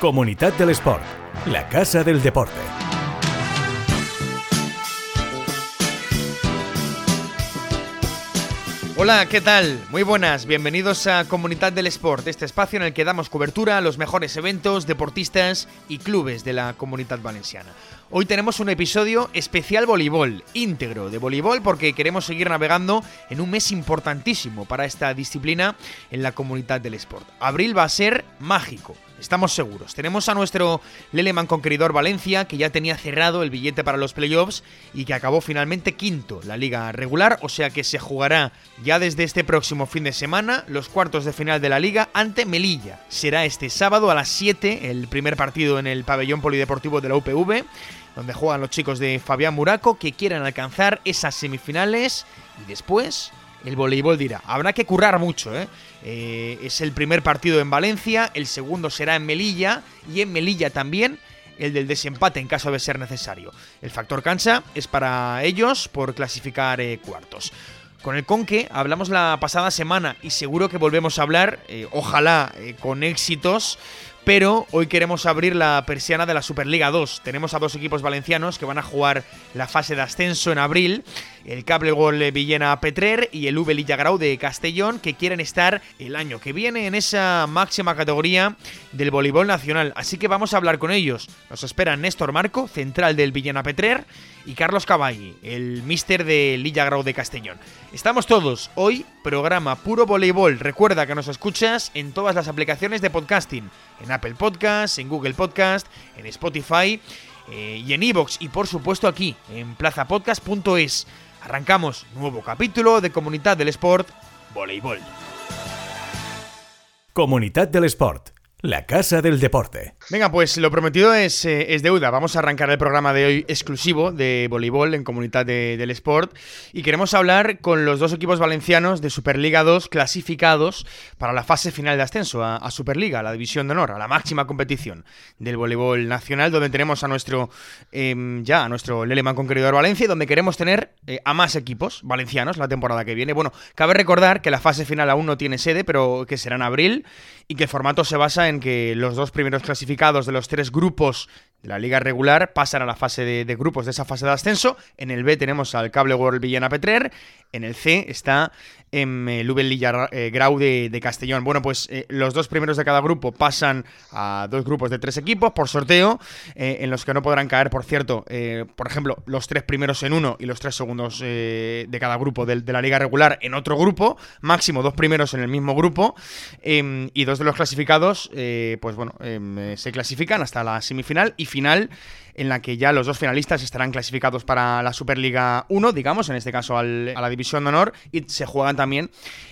Comunidad del Sport, la casa del deporte. Hola, ¿qué tal? Muy buenas, bienvenidos a Comunidad del Sport, este espacio en el que damos cobertura a los mejores eventos, deportistas y clubes de la comunidad valenciana. Hoy tenemos un episodio especial voleibol, íntegro de voleibol, porque queremos seguir navegando en un mes importantísimo para esta disciplina en la comunidad del sport. Abril va a ser mágico. Estamos seguros. Tenemos a nuestro Leleman conqueridor Valencia, que ya tenía cerrado el billete para los playoffs y que acabó finalmente quinto la liga regular, o sea que se jugará ya desde este próximo fin de semana los cuartos de final de la liga ante Melilla. Será este sábado a las 7 el primer partido en el pabellón polideportivo de la UPV donde juegan los chicos de Fabián Muraco que quieran alcanzar esas semifinales y después el voleibol dirá. Habrá que currar mucho, ¿eh? ¿eh? Es el primer partido en Valencia, el segundo será en Melilla y en Melilla también el del desempate en caso de ser necesario. El factor cancha es para ellos por clasificar eh, cuartos. Con el Conque hablamos la pasada semana y seguro que volvemos a hablar, eh, ojalá con éxitos pero hoy queremos abrir la persiana de la Superliga 2. Tenemos a dos equipos valencianos que van a jugar la fase de ascenso en abril, el Cable Gol Villena Petrer y el V Lillagrau de Castellón, que quieren estar el año que viene en esa máxima categoría del voleibol nacional. Así que vamos a hablar con ellos. Nos esperan Néstor Marco, central del Villena Petrer, y Carlos Caballi, el mister de Lillagrau de Castellón. Estamos todos hoy, programa puro voleibol. Recuerda que nos escuchas en todas las aplicaciones de podcasting, en Apple Podcast, en Google Podcast, en Spotify eh, y en Evox y por supuesto aquí en plazapodcast.es. Arrancamos nuevo capítulo de Comunidad del Sport, Voleibol. Comunidad del Sport la Casa del Deporte. Venga, pues lo prometido es, eh, es, deuda. Vamos a arrancar el programa de hoy exclusivo de voleibol en Comunidad del Sport y queremos hablar con los dos equipos valencianos de Superliga 2 clasificados para la fase final de ascenso a, Superliga, a la División de Honor, a la máxima competición del voleibol nacional, donde tenemos a nuestro em, ya a nuestro Leleman Conqueridor Valencia y donde queremos tener eh, a más equipos valencianos la temporada que viene. Bueno, cabe recordar que la fase final aún no tiene sede, pero que será en abril y que el formato se basa en que los dos primeros clasificados de los tres grupos la liga regular pasan a la fase de, grupos de esa fase de ascenso. En el B tenemos al Cable World Villena Petrer. En el C está en el Lilla eh, Grau de, Castellón. Bueno, pues eh, los dos primeros de cada grupo pasan a dos grupos de tres equipos por sorteo, eh, en los que no podrán caer, por cierto, por ejemplo, los tres primeros en uno y los tres segundos de cada grupo de, la liga regular en otro grupo, máximo dos primeros en el mismo grupo, em, y dos de los clasificados, pues bueno, em, se clasifican hasta la semifinal final en la que ya los dos finalistas estarán clasificados para la Superliga 1, digamos, en este caso a la División de Honor, y se juegan también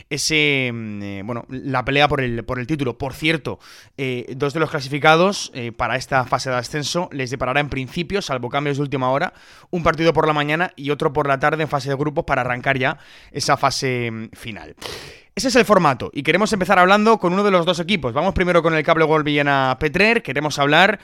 ese, mm, eh, bueno, la pelea por el, por el título. Por cierto, eh, dos de los clasificados eh, para esta fase de ascenso les deparará en principio, salvo cambios de última hora, un partido por la mañana y otro por la tarde en fase de grupos para arrancar ya esa fase mm, final. Ese es el formato y queremos empezar hablando con uno de los dos equipos. Vamos primero con el Cable Gol Villena Petrer, queremos hablar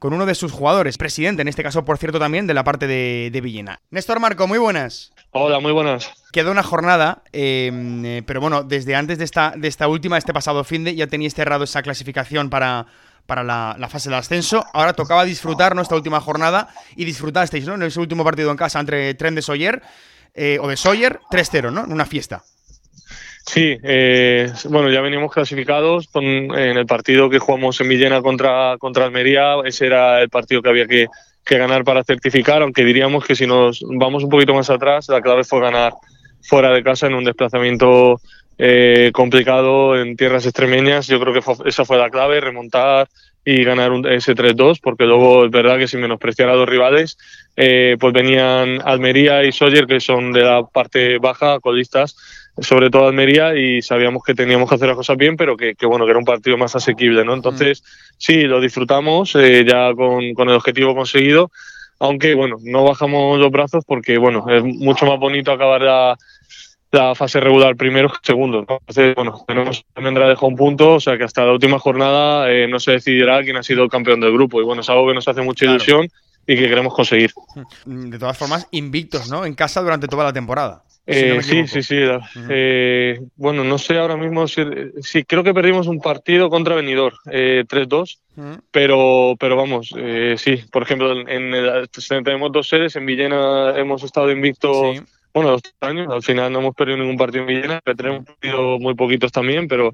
con uno de sus jugadores, presidente, en este caso, por cierto, también de la parte de, Villena. Néstor Marco, muy buenas. Hola, muy buenas. Quedó una jornada, em, eh, pero bueno, desde antes de esta, de esta última, este pasado fin de, ya teníais cerrado esa clasificación para, para la, fase de ascenso. Ahora tocaba disfrutar nuestra última jornada y disfrutasteis, ¿no? En ese último partido en casa entre Tren de Sawyer, eh, o de Sawyer, 3-0, ¿no? En una fiesta. Sí, eh, bueno, ya veníamos clasificados en el partido que jugamos en Villena contra, contra Almería. Ese era el partido que había que, ganar para certificar, aunque diríamos que si nos vamos un poquito más atrás, la clave fue ganar fuera de casa en un desplazamiento eh, complicado en tierras extremeñas. Yo creo que esa fue la clave, remontar y ganar un, ese 3-2, porque luego es verdad que sin menospreciar a dos rivales, eh, pues venían Almería y Sawyer, que son de la parte baja, colistas, sobre todo Almería y sabíamos que teníamos que hacer las cosas bien, pero que, bueno, que era un partido más asequible, ¿no? Entonces, mm. sí, lo disfrutamos eh, ya con, con, el objetivo conseguido, aunque bueno, no bajamos los brazos porque bueno, es mucho más bonito acabar la, la fase regular primero que segundo. Entonces, bueno, tenemos Almendra dejó un punto, o sea que hasta la última jornada eh, no se decidirá quién ha sido el campeón del grupo. Y bueno, es algo que nos hace mucha ilusión y que queremos conseguir. De todas formas, invictos, ¿no? En casa durante toda la temporada. Eh, sí, sí, sí. Eh, bueno, no sé ahora mismo si. Sí, creo que perdimos un partido contra Benidorm, 3-2. Pero, pero vamos, sí. Por ejemplo, en, tenemos dos sedes. En Villena hemos estado invictos bueno, dos años. Al final no hemos perdido ningún partido en Villena, tenemos perdido muy poquitos también, pero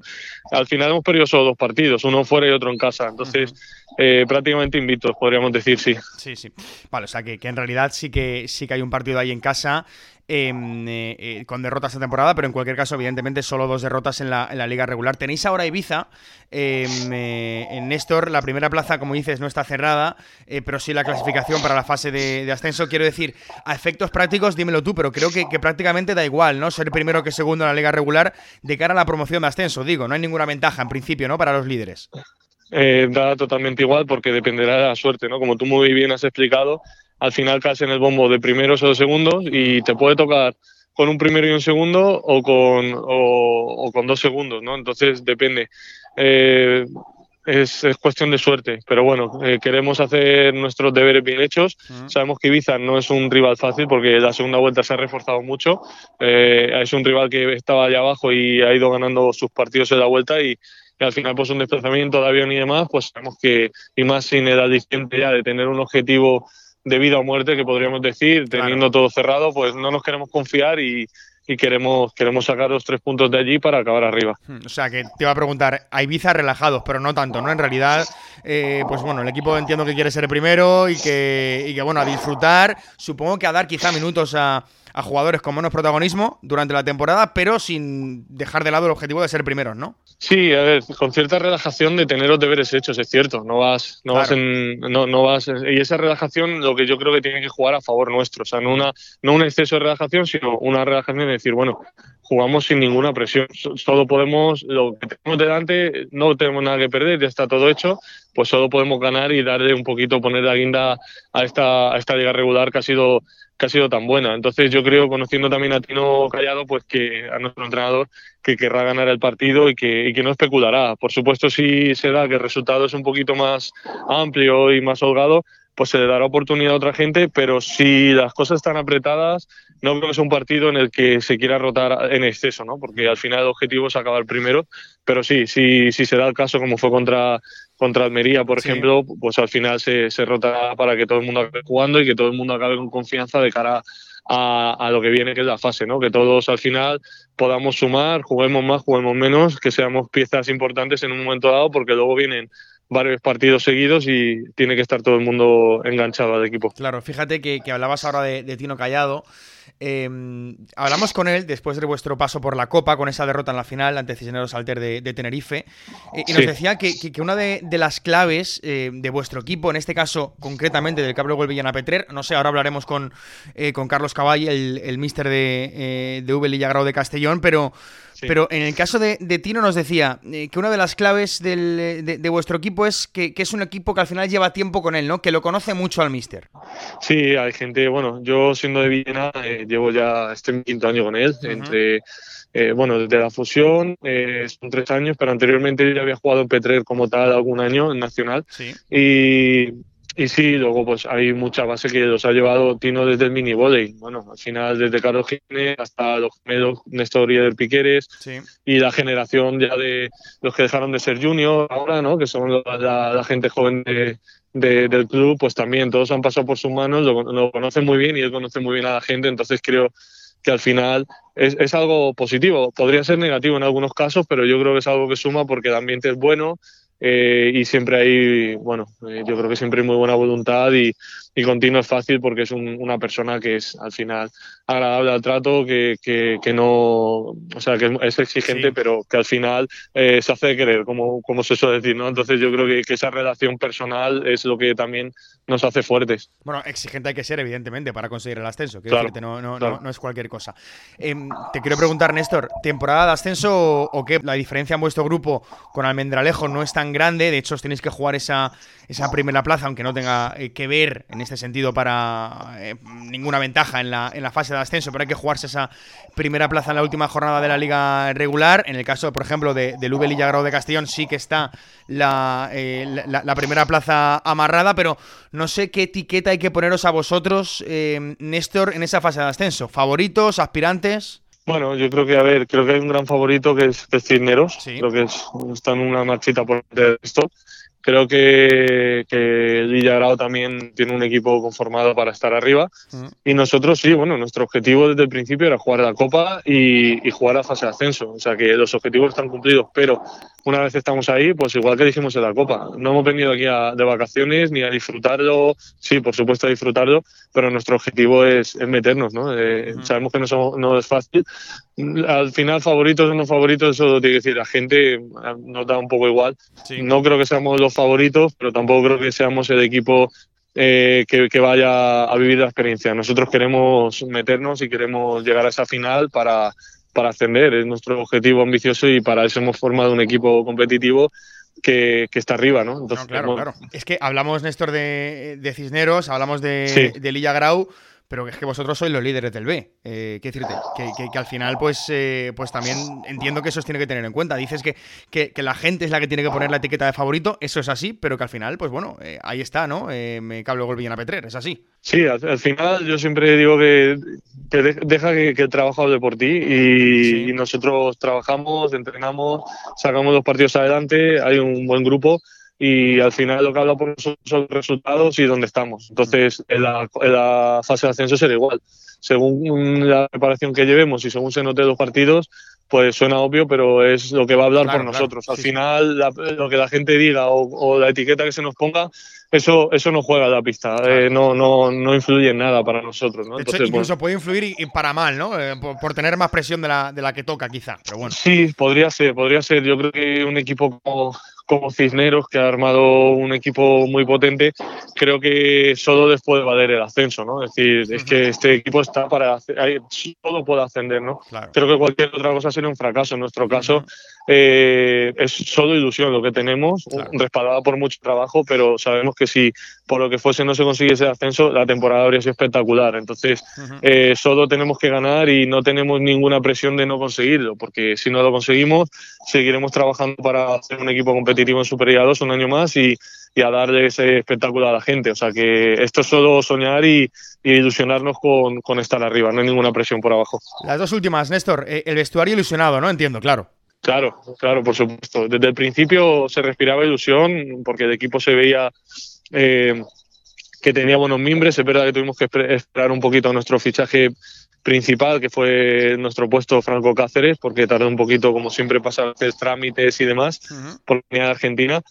al final hemos perdido solo dos partidos, uno fuera y otro en casa. Entonces, eh, prácticamente invictos, podríamos decir, sí. Sí, sí. Vale, o sea que, que, en realidad sí que sí que hay un partido ahí en casa eh, eh, con derrotas esta temporada, pero en cualquier caso, evidentemente, solo dos derrotas en la, liga regular. Tenéis ahora Ibiza. Em, eh, en Néstor, la primera plaza, como dices, no está cerrada, pero sí la clasificación para la fase de, ascenso. Quiero decir, a efectos prácticos, dímelo tú, pero creo que, prácticamente da igual, ¿no? Ser primero que segundo en la liga regular de cara a la promoción de ascenso. Digo, no hay ninguna ventaja en principio, ¿no? Para los líderes. da totalmente igual porque dependerá de la suerte, ¿no? Como tú muy bien has explicado, al final caes en el bombo de primeros o de segundos y te puede tocar con un primero y un segundo o con, o, con dos segundos, ¿no? Entonces depende. Eh, es, cuestión de suerte, pero bueno, eh, queremos hacer nuestros deberes bien hechos. Sabemos que Ibiza no es un rival fácil porque la segunda vuelta se ha reforzado mucho. Eh, es un rival que estaba allá abajo y ha ido ganando sus partidos en la vuelta y, al final pues un desplazamiento de avión y demás, pues sabemos que, y más sin edad distinta ya de tener un objetivo de vida o muerte, que podríamos decir, teniendo todo cerrado, pues no nos queremos confiar y, queremos, queremos sacar los tres puntos de allí para acabar arriba. Hmm, o sea, que te iba a preguntar, hay Ibiza relajados, pero no tanto, ¿no? En realidad, eh, pues bueno, el equipo entiendo que quiere ser primero y que, y que, bueno, a disfrutar, supongo que a dar quizá minutos a, a jugadores con menos protagonismo durante la temporada, pero sin dejar de lado el objetivo de ser primeros, ¿no? Sí, a ver, con cierta relajación de tener los deberes hechos, es cierto. No vas, no vas en, no, no vas, y esa relajación, lo que yo creo que tiene que jugar a favor nuestro, o sea, no una, no un exceso de relajación, sino una relajación de decir, bueno, jugamos sin ninguna presión. Solo podemos, lo que tenemos delante, no tenemos nada que perder, ya está todo hecho, pues solo podemos ganar y darle un poquito, poner la guinda a esta, a esta liga regular que ha sido que ha sido tan buena. Entonces yo creo, conociendo también a Tino Callado, pues que a nuestro entrenador, que querrá ganar el partido y que, y que no especulará. Por supuesto, si se da que el resultado es un poquito más amplio y más holgado, pues se le dará oportunidad a otra gente, pero si las cosas están apretadas, no creo que sea un partido en el que se quiera rotar en exceso, ¿no? Porque al final el objetivo es acabar primero, pero sí, sí se da el caso como fue contra contra Almería, por ejemplo, pues al final se, se rota para que todo el mundo acabe jugando y que todo el mundo acabe con confianza de cara a, a, lo que viene, que es la fase, ¿no? Que todos al final podamos sumar, juguemos más, juguemos menos, que seamos piezas importantes en un momento dado, porque luego vienen varios partidos seguidos y tiene que estar todo el mundo enganchado al equipo. Claro, fíjate que, que hablabas ahora de, de Tino Callado. Em, hablamos con él después de vuestro paso por la Copa, con esa derrota en la final ante Cisneros Alter de, Tenerife, eh, y nos decía que, una de, las claves eh, de vuestro equipo, en este caso concretamente del Cabro Villana Petrer, no sé, ahora hablaremos con, eh, con Carlos Caball, el, el míster de, de V Lillagrau de Castellón, pero pero en el caso de, Tino nos decía eh, que una de las claves de, vuestro equipo es que, es un equipo que al final lleva tiempo con él, ¿no? Que lo conoce mucho al míster. Sí, hay gente, bueno, yo siendo de Villena eh, llevo ya este quinto año con él, entre... Eh, bueno, desde la fusión son tres años, pero anteriormente ya había jugado en Petrer como tal algún año en Nacional. Sí. Y, y sí, luego pues hay mucha base que los ha llevado Tino desde el mini volley. Bueno, al final desde Carlos Gine hasta los gemelos Néstor y del Piqueres y la generación ya de los que dejaron de ser junior ahora, ¿no? Que son la, gente joven de, del club, pues también todos han pasado por sus manos, lo, lo, conocen muy bien y él conoce muy bien a la gente, entonces creo que al final es, es algo positivo. Podría ser negativo en algunos casos, pero yo creo que es algo que suma porque el ambiente es bueno, eh, y siempre hay, bueno, eh, yo creo que siempre hay muy buena voluntad y, y continuo es fácil porque es una persona que es al final agradable al trato, que, que, no, o sea, que es exigente, pero que al final eh, se hace querer, como, como se suele decir, ¿no? Entonces yo creo que, que, esa relación personal es lo que también nos hace fuertes. Bueno, exigente hay que ser, evidentemente, para conseguir el ascenso, quiero decirte, no, no, no, es cualquier cosa. Em, te quiero preguntar, Néstor, ¿temporada de ascenso o, qué? La diferencia en vuestro grupo con Almendralejo no es tan grande, de hecho os tenéis que jugar esa, esa primera plaza, aunque no tenga eh, que ver en este sentido para eh, ninguna ventaja en la, en la fase de ascenso, pero hay que jugarse esa primera plaza en la última jornada de la liga regular. En el caso, por ejemplo, de, del V Grau de Castellón, sí que está la, la, primera plaza amarrada, pero no sé qué etiqueta hay que poneros a vosotros, Néstor, en esa fase de ascenso. ¿Favoritos, aspirantes? Bueno, yo creo que, a ver, creo que hay un gran favorito que es, Cisneros. Creo que es, está en una marchita por esto. Creo que, que Villagrao también tiene un equipo conformado para estar arriba. Y nosotros sí, bueno, nuestro objetivo desde el principio era jugar la Copa y, y jugar a fase de ascenso. O sea que los objetivos están cumplidos, pero una vez estamos ahí, pues igual que dijimos en la Copa, no hemos venido aquí de vacaciones ni a disfrutarlo, sí, por supuesto a disfrutarlo, pero nuestro objetivo es, meternos, ¿no? Eh, sabemos que no, no, es fácil. Al final, favoritos o no favoritos, eso tiene que decir la gente, nos da un poco igual. No creo que seamos los favoritos, pero tampoco creo que seamos el equipo eh, que, que, vaya a vivir la experiencia. Nosotros queremos meternos y queremos llegar a esa final para, para ascender, es nuestro objetivo ambicioso y para eso hemos formado un equipo competitivo que, está arriba, ¿no? Entonces, claro, claro. Es que hablamos, Néstor, de, Cisneros, hablamos de, de Lilla Grau, pero es que vosotros sois los líderes del B. Eh, ¿Qué decirte? Que, al final, pues, eh, pues también entiendo que eso os tiene que tener en cuenta. Dices que, que, la gente es la que tiene que poner la etiqueta de favorito, eso es así, pero que al final, pues bueno, eh, ahí está, ¿no? me cabe luego el Villana Petrer, es así. Sí, al, final yo siempre digo que, deja que, el trabajo hable por ti y, y nosotros trabajamos, entrenamos, sacamos los partidos adelante, hay un buen grupo y al final lo que habla por nosotros son los resultados y dónde estamos. Entonces, en la, fase de ascenso será igual. Según la preparación que llevemos y según se note los partidos, pues suena obvio, pero es lo que va a hablar por nosotros. Al final, lo que la gente diga o, la etiqueta que se nos ponga, eso, eso no juega la pista, eh, no, no, no influye en nada para nosotros. ¿no? incluso puede influir y, para mal, ¿no? Eh, por, tener más presión de la, de la que toca, quizá. Pero bueno. Sí, podría ser, podría ser. Yo creo que un equipo como, como Cisneros, que ha armado un equipo muy potente, creo que solo después de valer el ascenso, ¿no? Es decir, es que este equipo está para todo puede ascender, ¿no? Creo que cualquier otra cosa sería un fracaso. En nuestro caso, eh, es solo ilusión lo que tenemos, respaldada por mucho trabajo, pero sabemos que si por lo que fuese no se consiguiese el ascenso, la temporada habría sido espectacular. Entonces, eh, solo tenemos que ganar y no tenemos ninguna presión de no conseguirlo, porque si no lo conseguimos, seguiremos trabajando para hacer un equipo competitivo en Super 2 un año más y, a darle ese espectáculo a la gente. O sea que esto es solo soñar y, ilusionarnos con, con, estar arriba, no hay ninguna presión por abajo. Las dos últimas, Néstor. Eh, el vestuario ilusionado, ¿no? Entiendo, claro. Claro, claro, por supuesto. Desde el principio se respiraba ilusión porque el equipo se veía eh, que tenía buenos mimbres. Es verdad que tuvimos que esperar un poquito a nuestro fichaje principal, que fue nuestro puesto Franco Cáceres, porque tardó un poquito, como siempre pasa, hacer trámites y demás, por de Argentina.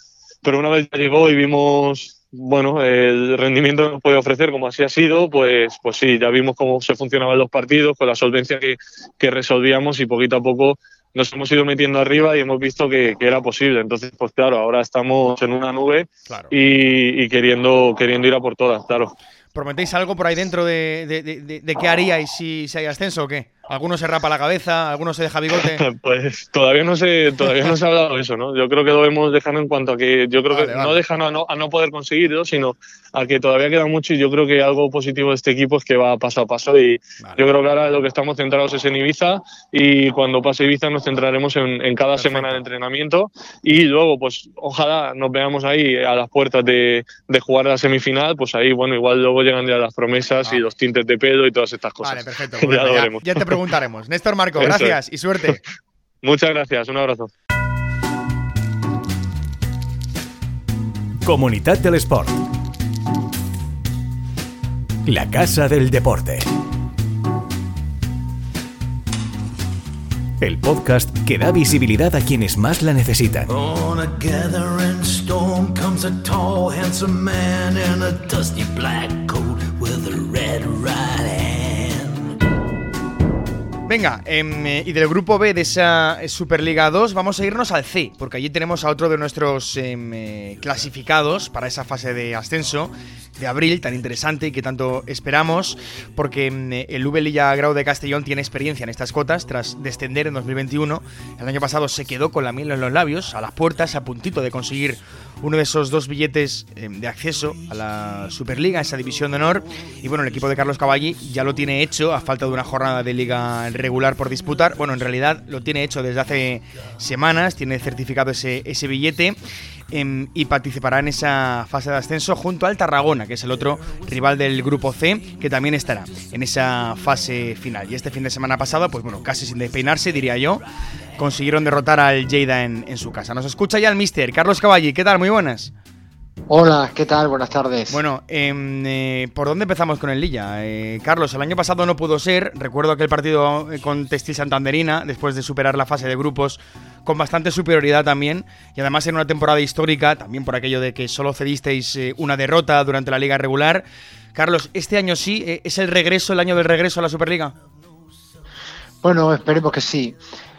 Pero una vez ya llegó y vimos, bueno, el rendimiento que nos puede ofrecer, como así ha sido, pues, pues sí, ya vimos cómo se funcionaban los partidos, con la solvencia que, que resolvíamos y poquito a poco nos hemos ido metiendo arriba y hemos visto que, era posible. Entonces, pues claro, ahora estamos en una nube y, queriendo, queriendo ir a por todas, claro. ¿Prometéis algo por ahí dentro de, de, de qué haríais si, si hay ascenso o qué? Algunos se rapa la cabeza, algunos se deja bigote. pues todavía no se, todavía no se ha hablado de eso, ¿no? Yo creo que lo debemos dejar en cuanto a que yo creo que no dejan a no, a no poder conseguirlo, sino a que todavía queda mucho y yo creo que algo positivo de este equipo es que va paso a paso y yo creo que ahora lo que estamos centrados es en Ibiza y cuando pase Ibiza nos centraremos en, cada semana de entrenamiento y luego pues ojalá nos veamos ahí a las puertas de, de jugar la semifinal, pues ahí bueno, igual luego llegan ya las promesas y los tintes de pedo y todas estas cosas. Vale, perfecto. ya lo veremos preguntaremos. Néstor Marco, gracias y suerte. Muchas gracias, un abrazo. Comunidad del Sport. La Casa del Deporte. El podcast que da visibilidad a quienes más la necesitan. Venga, em, eh, y del grupo B de esa Superliga 2 vamos a irnos al C, porque allí tenemos a otro de nuestros em, eh, clasificados para esa fase de ascenso de abril tan interesante y que tanto esperamos, porque em, el V Lilla Grau de Castellón tiene experiencia en estas cotas tras descender en 2021. El año pasado se quedó con la miel en los labios, a las puertas, a puntito de conseguir uno de esos dos billetes de acceso a la Superliga, esa división de honor. Y bueno, el equipo de Carlos Cavalli ya lo tiene hecho a falta de una jornada de liga regular por disputar. Bueno, en realidad lo tiene hecho desde hace semanas, tiene certificado ese billete em, y participará en esa fase de ascenso junto al Tarragona, que es el otro rival del grupo C, que también estará en esa fase final. Y este fin de semana pasado, pues bueno, casi sin despeinarse, diría yo, consiguieron derrotar al Lleida en, en su casa. Nos escucha ya el mister Carlos Cavalli. ¿Qué tal? Muy buenas. Hola, ¿qué tal? Buenas tardes. Bueno, em, eh, ¿por dónde empezamos con el Lilla? Eh, Carlos, el año pasado no pudo ser. Recuerdo aquel partido eh, con Textil Santanderina, después de superar la fase de grupos con bastante superioridad también. Y además en una temporada histórica, también por aquello de que solo cedisteis una derrota durante la liga regular. Carlos, ¿este año sí? ¿Es el regreso, el año del regreso a la Superliga? Bueno, esperemos que sí.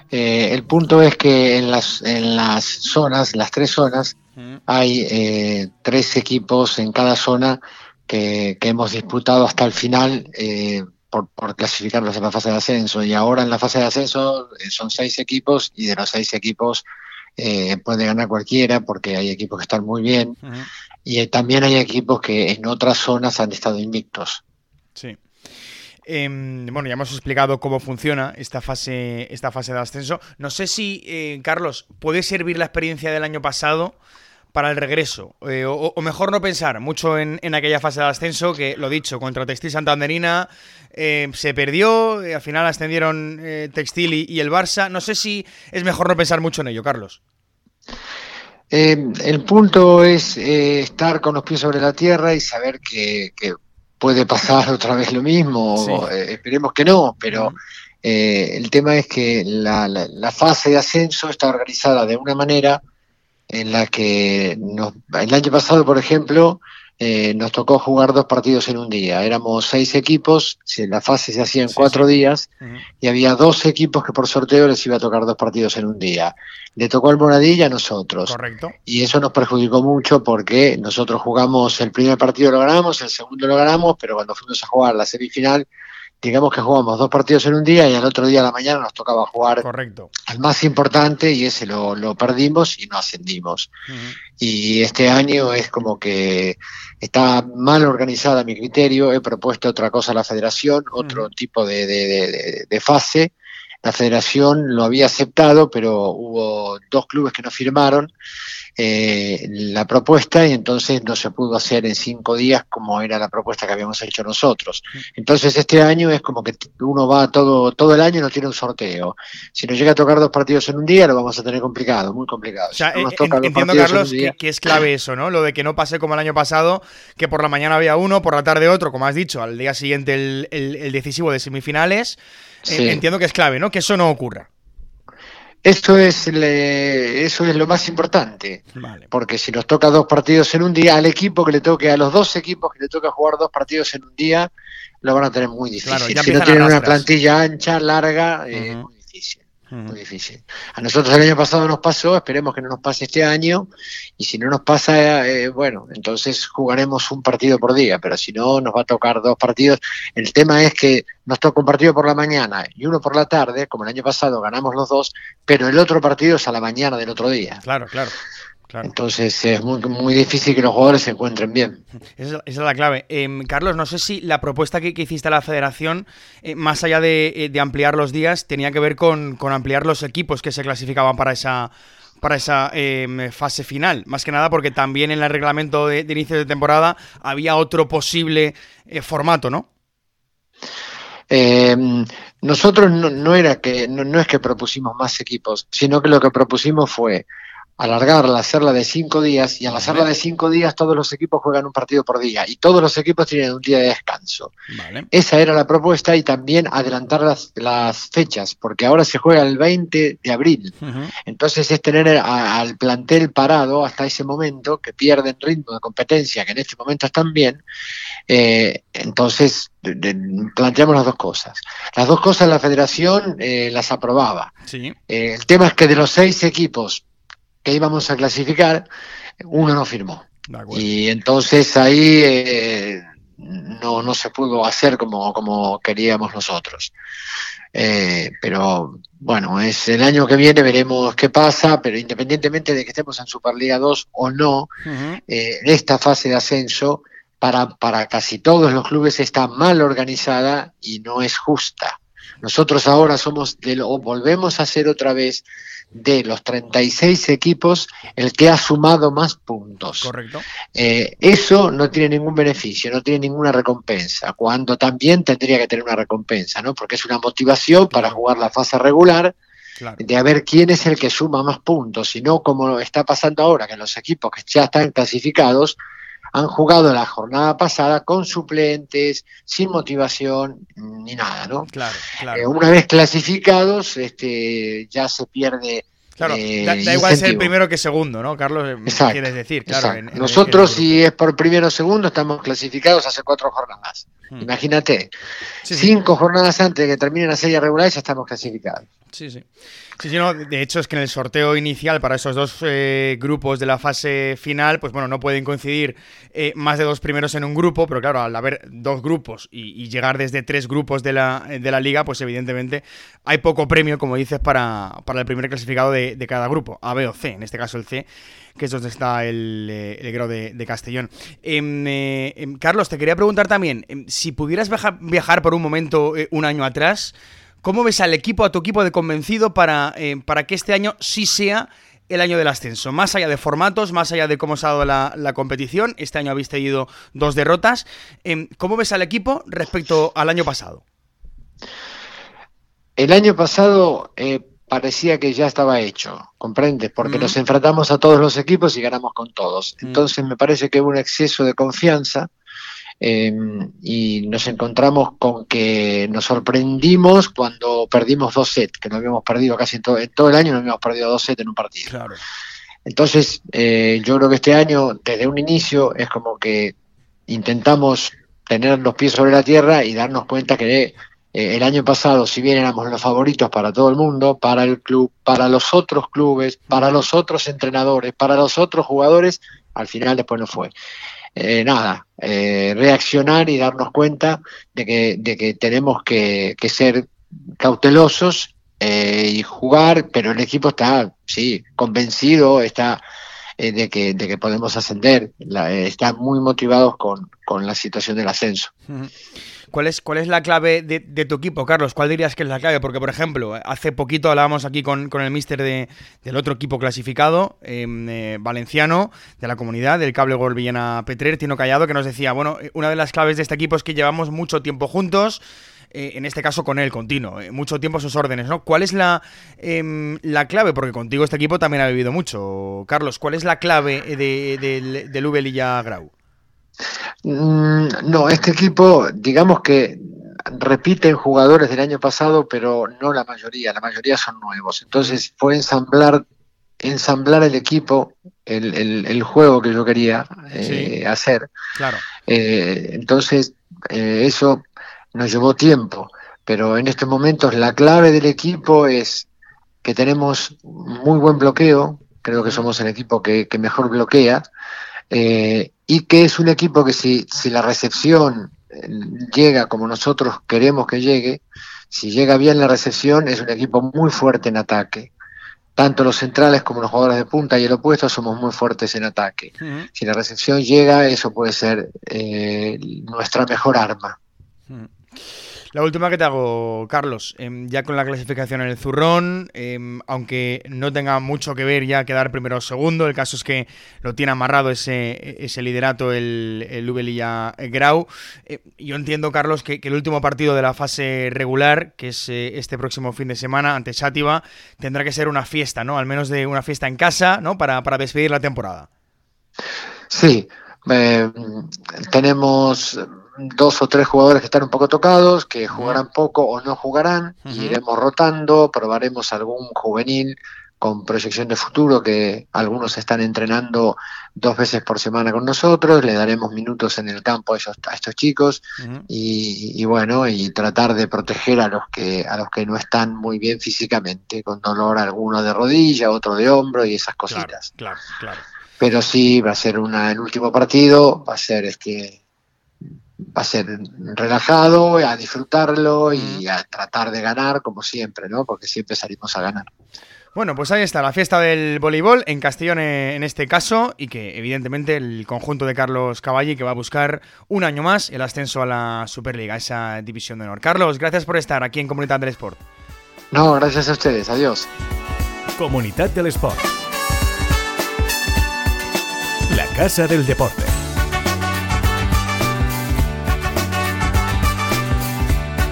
el punto es que en las, en las zonas, las tres zonas, hay eh, tres equipos en cada zona que, hemos disputado hasta el final eh, por, clasificarlos en la fase de ascenso. Y ahora en la fase de ascenso eh, son seis equipos y de los seis equipos puede ganar cualquiera porque hay equipos que están muy bien. Y también hay equipos que en otras zonas han estado invictos. Sí. Em, bueno, ya hemos explicado cómo funciona esta fase, esta fase de ascenso. No sé si, Carlos, puede servir la experiencia del año pasado para el regreso. Eh, o, mejor no pensar mucho en, aquella fase de ascenso que, lo dicho, contra Textil Santanderina eh, se perdió, eh, al final ascendieron Textil y, el Barça. No sé si es mejor no pensar mucho en ello, Carlos. el punto es estar con los pies sobre la tierra y saber que, puede pasar otra vez lo mismo. esperemos que no, pero... el tema es que la, fase de ascenso está organizada de una manera en la que nos, el año pasado, por ejemplo, eh, nos tocó jugar dos partidos en un día. Éramos seis equipos, la fase se hacía en cuatro días y había dos equipos que por sorteo les iba a tocar dos partidos en un día. Le tocó al Moradilla a nosotros. Correcto. Y eso nos perjudicó mucho porque nosotros jugamos el primer partido lo ganamos, el segundo lo ganamos, pero cuando fuimos a jugar la semifinal digamos que jugamos dos partidos en un día y al otro día a la mañana nos tocaba jugar Correcto. al más importante y ese lo, lo perdimos y no ascendimos. Y este año es como que está mal organizada mi criterio, he propuesto otra cosa a la federación, otro tipo de, de, de fase. La federación lo había aceptado, pero hubo dos clubes que no firmaron eh, la propuesta y entonces no se pudo hacer en cinco días como era la propuesta que habíamos hecho nosotros. Entonces este año es como que uno va todo, todo el año y no tiene un sorteo. Si nos llega a tocar dos partidos en un día lo vamos a tener complicado, muy complicado. Eh, entiendo Carlos que, es clave eso, ¿no? Lo de que no pase como el año pasado, que por la mañana había uno, por la tarde otro, como has dicho, al día siguiente el, decisivo de semifinales. Eh, entiendo que es clave, ¿no? Que eso no ocurra. Eso es, eso es lo más importante, porque si nos toca dos partidos en un día, al equipo que le toque, a los dos equipos que le toca jugar dos partidos en un día, lo van a tener muy difícil. si no tienen una plantilla ancha, larga, eh, muy difícil muy difícil. A nosotros el año pasado nos pasó, esperemos que no nos pase este año, y si no nos pasa, eh, bueno, entonces jugaremos un partido por día, pero si no, nos va a tocar dos partidos. El tema es que nos toca un partido por la mañana y uno por la tarde, como el año pasado ganamos los dos, pero el otro partido es a la mañana del otro día. Claro, claro. Entonces es muy, muy difícil que los jugadores se encuentren bien. Esa, es la clave. Em, Carlos, no sé si la propuesta que, hiciste a la federación, eh, más allá eh, de, ampliar los días, tenía que ver con, ampliar los equipos que se clasificaban para esa, para esa em, fase final. Más que nada porque también en el reglamento de, inicio de temporada había otro posible eh, formato, ¿no? Em, nosotros no, era que no, no es que propusimos más equipos, sino que lo que propusimos fue alargarla, hacerla de cinco días, y al hacerla de cinco días todos los equipos juegan un partido por día, y todos los equipos tienen un día de descanso. Esa era la propuesta y también adelantar las, las fechas, porque ahora se juega el 20 de abril. Entonces es tener al plantel parado hasta ese momento, que pierden ritmo de competencia, que en este momento están bien. Eh, entonces planteamos las dos cosas. Las dos cosas la federación eh, las aprobaba. Eh, el tema es que de los seis equipos que íbamos a clasificar, uno no firmó. Y entonces ahí eh, no, no se pudo hacer como, como queríamos nosotros. Eh, pero bueno, es el año que viene veremos qué pasa, pero independientemente de que estemos en Superliga 2 o no, eh, esta fase de ascenso para, para casi todos los clubes está mal organizada y no es justa. Nosotros ahora somos de lo, volvemos a ser otra vez de los 36 equipos el que ha sumado más puntos. Correcto. Eh, eso no tiene ningún beneficio, no tiene ninguna recompensa, cuando también tendría que tener una recompensa, ¿no? Porque es una motivación para jugar la fase regular. de a ver quién es el que suma más puntos, y no como está pasando ahora, que los equipos que ya están clasificados han jugado la jornada pasada con suplentes, sin motivación ni nada, ¿no? Claro, claro. Eh, una vez clasificados, este, ya se pierde. Claro, eh, da, igual ser primero que segundo, ¿no, Carlos? quieres decir, claro. Nosotros, si es por primero o segundo, estamos clasificados hace cuatro jornadas. Hmm. Imagínate, cinco jornadas antes de que termine la serie regular ya estamos clasificados. Sí, sí. Sí, sí, no, de hecho es que en el sorteo inicial para esos dos eh, grupos de la fase final, pues bueno, no pueden coincidir eh, más de dos primeros en un grupo, pero claro, al haber dos grupos y, llegar desde tres grupos de la, de la, liga, pues evidentemente hay poco premio, como dices, para, para el primer clasificado de, cada grupo, A, B o C, en este caso el C, que es donde está el, eh, el grado de, Castellón. Em, em, Carlos, te quería preguntar también, em, si pudieras viajar, viajar por un momento un año atrás, ¿Cómo ves al equipo, a tu equipo de convencido para, eh, para que este año sí sea el año del ascenso? Más allá de formatos, más allá de cómo se ha dado la, competición, este año habéis tenido dos derrotas. Em, ¿Cómo ves al equipo respecto al año pasado? El año pasado eh, parecía que ya estaba hecho, ¿comprendes? Porque nos enfrentamos a todos los equipos y ganamos con todos. Entonces me parece que hubo un exceso de confianza Em, y nos encontramos con que nos sorprendimos cuando perdimos dos sets, que no habíamos perdido casi en todo, todo el año, no habíamos perdido dos sets en un partido. Entonces, eh, yo creo que este año, desde un inicio, es como que intentamos tener los pies sobre la tierra y darnos cuenta que eh, el año pasado, si bien éramos los favoritos para todo el mundo, para el club, para los otros clubes, para los otros entrenadores, para los otros jugadores, al final después no fue. Eh, nada, eh, reaccionar y darnos cuenta de que, de que tenemos que, ser cautelosos eh, y jugar, pero el equipo está, sí, convencido, está de, que, de que podemos ascender, está muy motivados con, con la situación del ascenso. ¿Cuál es, cuál es la clave de, tu equipo, Carlos? ¿Cuál dirías que es la clave? Porque, por ejemplo, hace poquito hablábamos aquí con, el mister de, del otro equipo clasificado, em, eh, valenciano, de la comunidad, del Cable Gol Villena Petrer, Tino Callado, que nos decía, bueno, eh, una de las claves de este equipo es que llevamos mucho tiempo juntos, eh, en este caso con él, continuo, mucho tiempo a sus órdenes, ¿no? ¿Cuál es la, em, la clave? Porque contigo este equipo también ha vivido mucho. Carlos, ¿cuál es la clave de, del, del Grau? Mm, no, este equipo, digamos que repiten jugadores del año pasado, pero no la mayoría, la mayoría son nuevos. Entonces fue ensamblar, ensamblar el equipo, el, juego que yo quería eh, hacer. Claro. Eh, entonces, eh, eso nos llevó tiempo, pero en estos momentos la clave del equipo es que tenemos muy buen bloqueo, creo que somos el equipo que, que mejor bloquea, eh, y que es un equipo que si, si la recepción eh, llega como nosotros queremos que llegue, si llega bien la recepción, es un equipo muy fuerte en ataque. Tanto los centrales como los jugadores de punta y el opuesto somos muy fuertes en ataque. Si la recepción llega, eso puede ser eh, nuestra mejor arma. La última que te hago, Carlos, em, ya con la clasificación en el zurrón, em, aunque no tenga mucho que ver ya quedar primero o segundo, el caso es que lo tiene amarrado ese, ese liderato el, el Ubelilla Grau. Eh, yo entiendo, Carlos, que, el último partido de la fase regular, que es eh, este próximo fin de semana ante Sátiva, tendrá que ser una fiesta, ¿no? Al menos de una fiesta en casa, ¿no? Para, para despedir la temporada. Sí, eh, tenemos dos o tres jugadores que están un poco tocados, que jugarán poco o no jugarán, iremos rotando, probaremos algún juvenil con proyección de futuro que algunos están entrenando dos veces por semana con nosotros, le daremos minutos en el campo a, a estos chicos y, bueno, y tratar de proteger a los que a los que no están muy bien físicamente, con dolor alguno de rodilla, otro de hombro y esas cositas. Claro, claro, Pero sí va a ser una el último partido, va a ser este va a ser relajado, a disfrutarlo y a tratar de ganar como siempre, ¿no? Porque siempre salimos a ganar. Bueno, pues ahí está la fiesta del voleibol en Castellón eh, en este caso y que evidentemente el conjunto de Carlos Cavalli que va a buscar un año más el ascenso a la Superliga, esa división de honor. Carlos, gracias por estar aquí en Comunidad del Sport. No, gracias a ustedes. Adiós. Comunidad del Sport. La Casa del Deporte.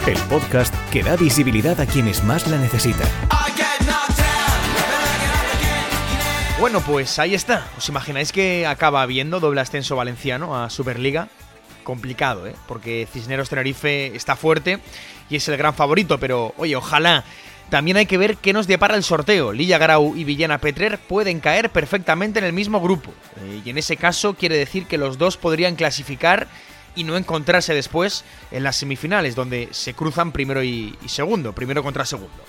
El podcast que da visibilidad a quienes más la necesitan. Bueno, pues ahí está. ¿Os imagináis que acaba habiendo doble ascenso valenciano a Superliga? Complicado, ¿eh? Porque Cisneros Tenerife está fuerte y es el gran favorito, pero oye, ojalá. También hay que ver qué nos depara el sorteo. Lilla Garau y Villena Petrer pueden caer perfectamente en el mismo grupo. Eh, y en ese caso quiere decir que los dos podrían clasificar y no encontrarse después en las semifinales, donde se cruzan primero y segundo, primero contra segundo.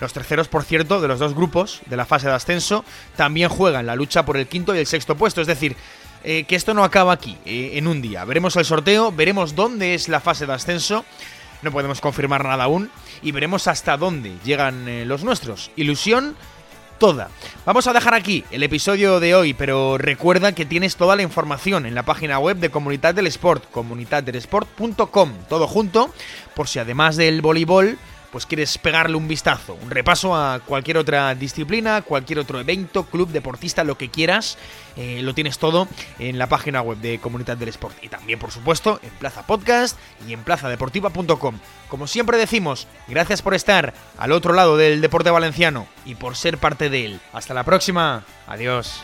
Los terceros, por cierto, de los dos grupos de la fase de ascenso, también juegan la lucha por el quinto y el sexto puesto. Es decir, eh, que esto no acaba aquí, eh, en un día. Veremos el sorteo, veremos dónde es la fase de ascenso. No podemos confirmar nada aún. Y veremos hasta dónde llegan eh, los nuestros. Ilusión toda. Vamos a dejar aquí el episodio de hoy, pero recuerda que tienes toda la información en la página web de Comunidad del Sport, comunidaddelesport.com, todo junto, por si además del voleibol pues quieres pegarle un vistazo, un repaso a cualquier otra disciplina, cualquier otro evento, club, deportista, lo que quieras, eh, lo tienes todo en la página web de Comunidad del Sport y también, por supuesto, en Plaza Podcast y en plazadeportiva.com. Como siempre decimos, gracias por estar al otro lado del deporte valenciano y por ser parte de él. Hasta la próxima. Adiós.